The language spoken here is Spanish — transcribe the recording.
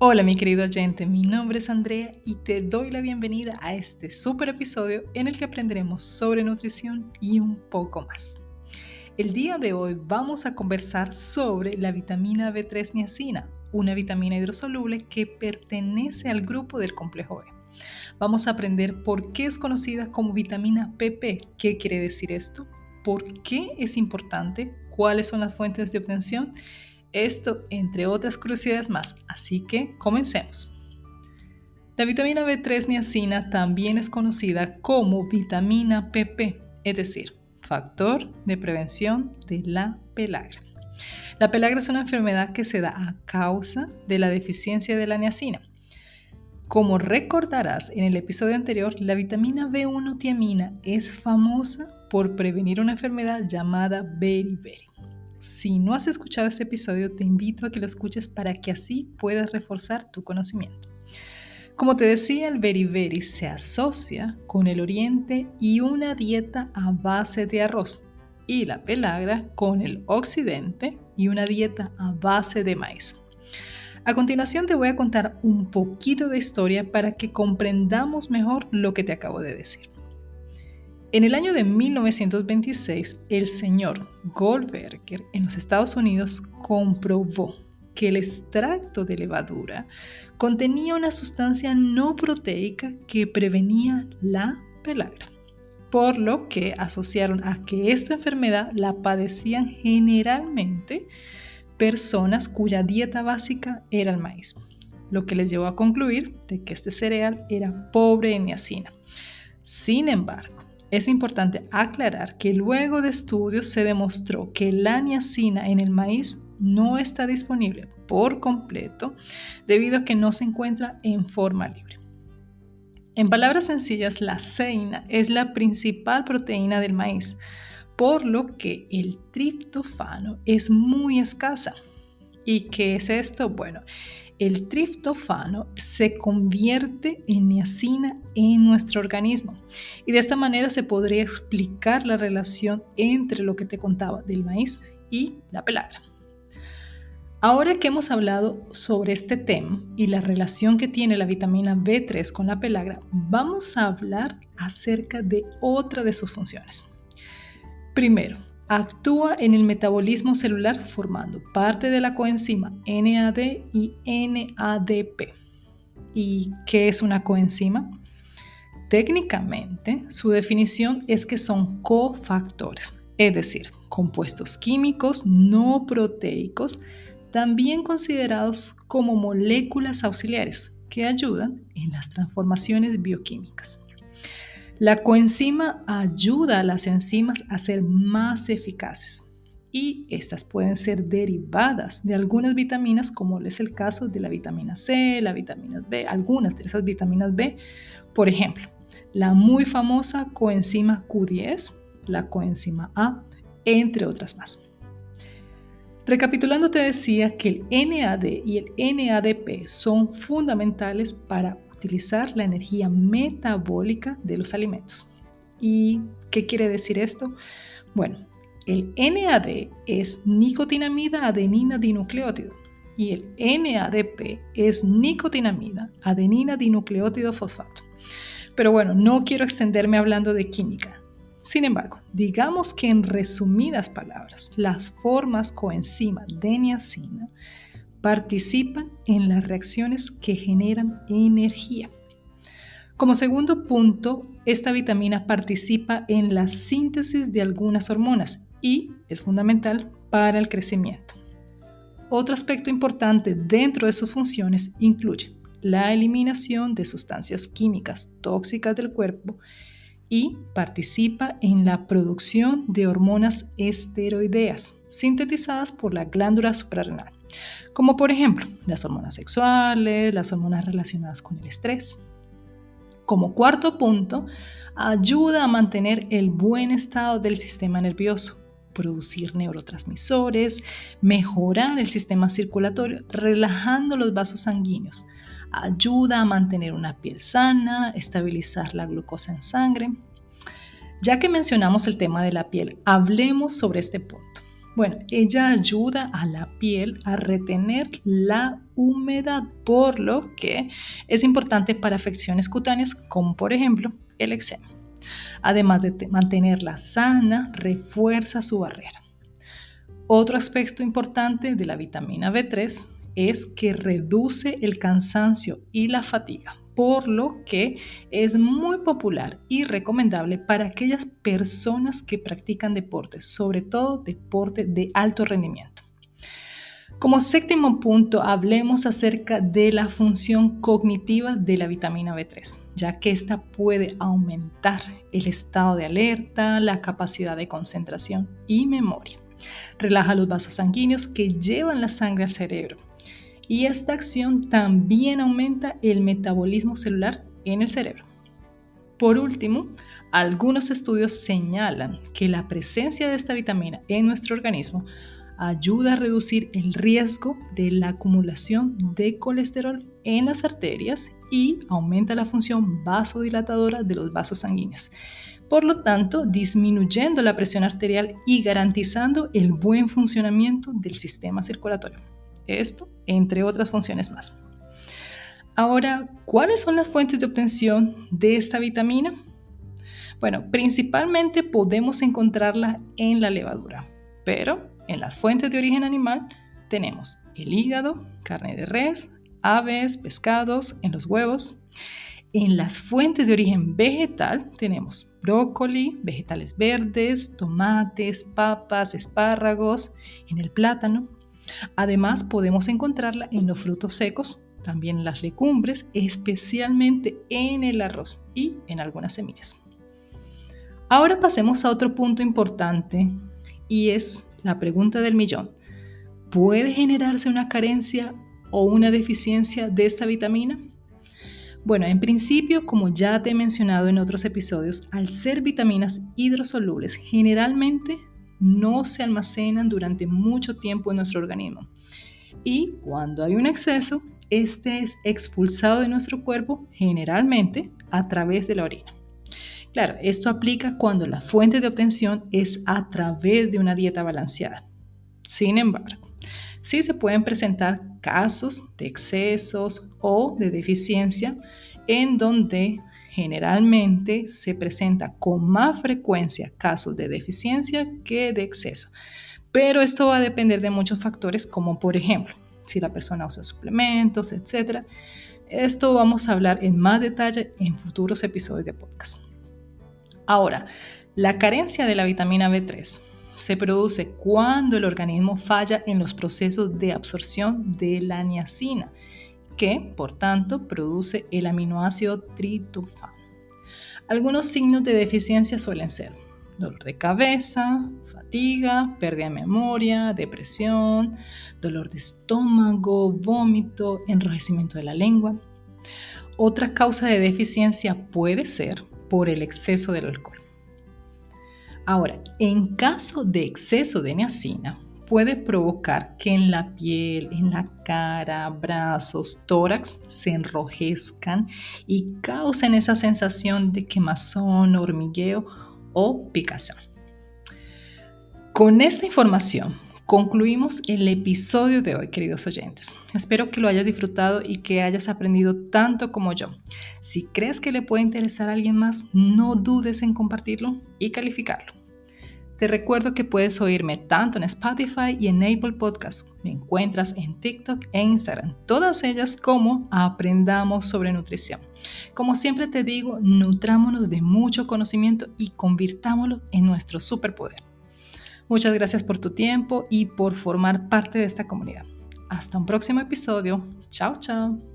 Hola mi querido oyente, mi nombre es Andrea y te doy la bienvenida a este super episodio en el que aprenderemos sobre nutrición y un poco más. El día de hoy vamos a conversar sobre la vitamina B3 niacina, una vitamina hidrosoluble que pertenece al grupo del complejo B. Vamos a aprender por qué es conocida como vitamina PP, qué quiere decir esto, por qué es importante, cuáles son las fuentes de obtención esto, entre otras curiosidades más, así que comencemos. La vitamina B3 niacina también es conocida como vitamina PP, es decir, factor de prevención de la pelagra. La pelagra es una enfermedad que se da a causa de la deficiencia de la niacina. Como recordarás en el episodio anterior, la vitamina B1 tiamina es famosa por prevenir una enfermedad llamada beriberi. Si no has escuchado este episodio, te invito a que lo escuches para que así puedas reforzar tu conocimiento. Como te decía, el beriberi se asocia con el oriente y una dieta a base de arroz, y la pelagra con el occidente y una dieta a base de maíz. A continuación te voy a contar un poquito de historia para que comprendamos mejor lo que te acabo de decir. En el año de 1926, el señor Goldberger en los Estados Unidos comprobó que el extracto de levadura contenía una sustancia no proteica que prevenía la pelagra, por lo que asociaron a que esta enfermedad la padecían generalmente personas cuya dieta básica era el maíz, lo que les llevó a concluir de que este cereal era pobre en niacina. Sin embargo, es importante aclarar que luego de estudios se demostró que la niacina en el maíz no está disponible por completo debido a que no se encuentra en forma libre. En palabras sencillas, la ceina es la principal proteína del maíz, por lo que el triptofano es muy escasa. ¿Y qué es esto? Bueno, el triptofano se convierte en niacina en nuestro organismo. Y de esta manera se podría explicar la relación entre lo que te contaba del maíz y la pelagra. Ahora que hemos hablado sobre este tema y la relación que tiene la vitamina B3 con la pelagra, vamos a hablar acerca de otra de sus funciones. Primero, Actúa en el metabolismo celular formando parte de la coenzima NAD y NADP. ¿Y qué es una coenzima? Técnicamente, su definición es que son cofactores, es decir, compuestos químicos no proteicos, también considerados como moléculas auxiliares que ayudan en las transformaciones bioquímicas. La coenzima ayuda a las enzimas a ser más eficaces y estas pueden ser derivadas de algunas vitaminas como es el caso de la vitamina C, la vitamina B, algunas de esas vitaminas B, por ejemplo, la muy famosa coenzima Q10, la coenzima A, entre otras más. Recapitulando te decía que el NAD y el NADP son fundamentales para utilizar la energía metabólica de los alimentos. ¿Y qué quiere decir esto? Bueno, el NAD es nicotinamida adenina dinucleótido y el NADP es nicotinamida adenina dinucleótido fosfato. Pero bueno, no quiero extenderme hablando de química. Sin embargo, digamos que en resumidas palabras, las formas coenzima de niacina participan en las reacciones que generan energía. Como segundo punto, esta vitamina participa en la síntesis de algunas hormonas y es fundamental para el crecimiento. Otro aspecto importante dentro de sus funciones incluye la eliminación de sustancias químicas tóxicas del cuerpo y participa en la producción de hormonas esteroideas sintetizadas por la glándula suprarrenal como por ejemplo las hormonas sexuales, las hormonas relacionadas con el estrés. Como cuarto punto, ayuda a mantener el buen estado del sistema nervioso, producir neurotransmisores, mejorar el sistema circulatorio, relajando los vasos sanguíneos, ayuda a mantener una piel sana, estabilizar la glucosa en sangre. Ya que mencionamos el tema de la piel, hablemos sobre este punto. Bueno, ella ayuda a la piel a retener la humedad, por lo que es importante para afecciones cutáneas como por ejemplo el eczema. Además de mantenerla sana, refuerza su barrera. Otro aspecto importante de la vitamina B3 es que reduce el cansancio y la fatiga por lo que es muy popular y recomendable para aquellas personas que practican deportes, sobre todo deporte de alto rendimiento. Como séptimo punto, hablemos acerca de la función cognitiva de la vitamina B3, ya que esta puede aumentar el estado de alerta, la capacidad de concentración y memoria. Relaja los vasos sanguíneos que llevan la sangre al cerebro y esta acción también aumenta el metabolismo celular en el cerebro. Por último, algunos estudios señalan que la presencia de esta vitamina en nuestro organismo ayuda a reducir el riesgo de la acumulación de colesterol en las arterias y aumenta la función vasodilatadora de los vasos sanguíneos. Por lo tanto, disminuyendo la presión arterial y garantizando el buen funcionamiento del sistema circulatorio. Esto, entre otras funciones más. Ahora, ¿cuáles son las fuentes de obtención de esta vitamina? Bueno, principalmente podemos encontrarla en la levadura, pero en las fuentes de origen animal tenemos el hígado, carne de res, aves, pescados, en los huevos. En las fuentes de origen vegetal tenemos brócoli, vegetales verdes, tomates, papas, espárragos, en el plátano, Además, podemos encontrarla en los frutos secos, también en las legumbres, especialmente en el arroz y en algunas semillas. Ahora pasemos a otro punto importante y es la pregunta del millón. ¿Puede generarse una carencia o una deficiencia de esta vitamina? Bueno, en principio, como ya te he mencionado en otros episodios, al ser vitaminas hidrosolubles, generalmente no se almacenan durante mucho tiempo en nuestro organismo. Y cuando hay un exceso, este es expulsado de nuestro cuerpo generalmente a través de la orina. Claro, esto aplica cuando la fuente de obtención es a través de una dieta balanceada. Sin embargo, sí se pueden presentar casos de excesos o de deficiencia en donde generalmente se presenta con más frecuencia casos de deficiencia que de exceso. Pero esto va a depender de muchos factores, como por ejemplo, si la persona usa suplementos, etc. Esto vamos a hablar en más detalle en futuros episodios de podcast. Ahora, la carencia de la vitamina B3 se produce cuando el organismo falla en los procesos de absorción de la niacina que por tanto produce el aminoácido tritofano. Algunos signos de deficiencia suelen ser dolor de cabeza, fatiga, pérdida de memoria, depresión, dolor de estómago, vómito, enrojecimiento de la lengua. Otra causa de deficiencia puede ser por el exceso del alcohol. Ahora, en caso de exceso de niacina, puede provocar que en la piel, en la cara, brazos, tórax se enrojezcan y causen esa sensación de quemazón, hormigueo o picazón. Con esta información concluimos el episodio de hoy, queridos oyentes. Espero que lo hayas disfrutado y que hayas aprendido tanto como yo. Si crees que le puede interesar a alguien más, no dudes en compartirlo y calificarlo. Te recuerdo que puedes oírme tanto en Spotify y en Apple Podcasts. Me encuentras en TikTok e Instagram, todas ellas como Aprendamos sobre Nutrición. Como siempre te digo, nutrámonos de mucho conocimiento y convirtámoslo en nuestro superpoder. Muchas gracias por tu tiempo y por formar parte de esta comunidad. Hasta un próximo episodio. Chao, chao.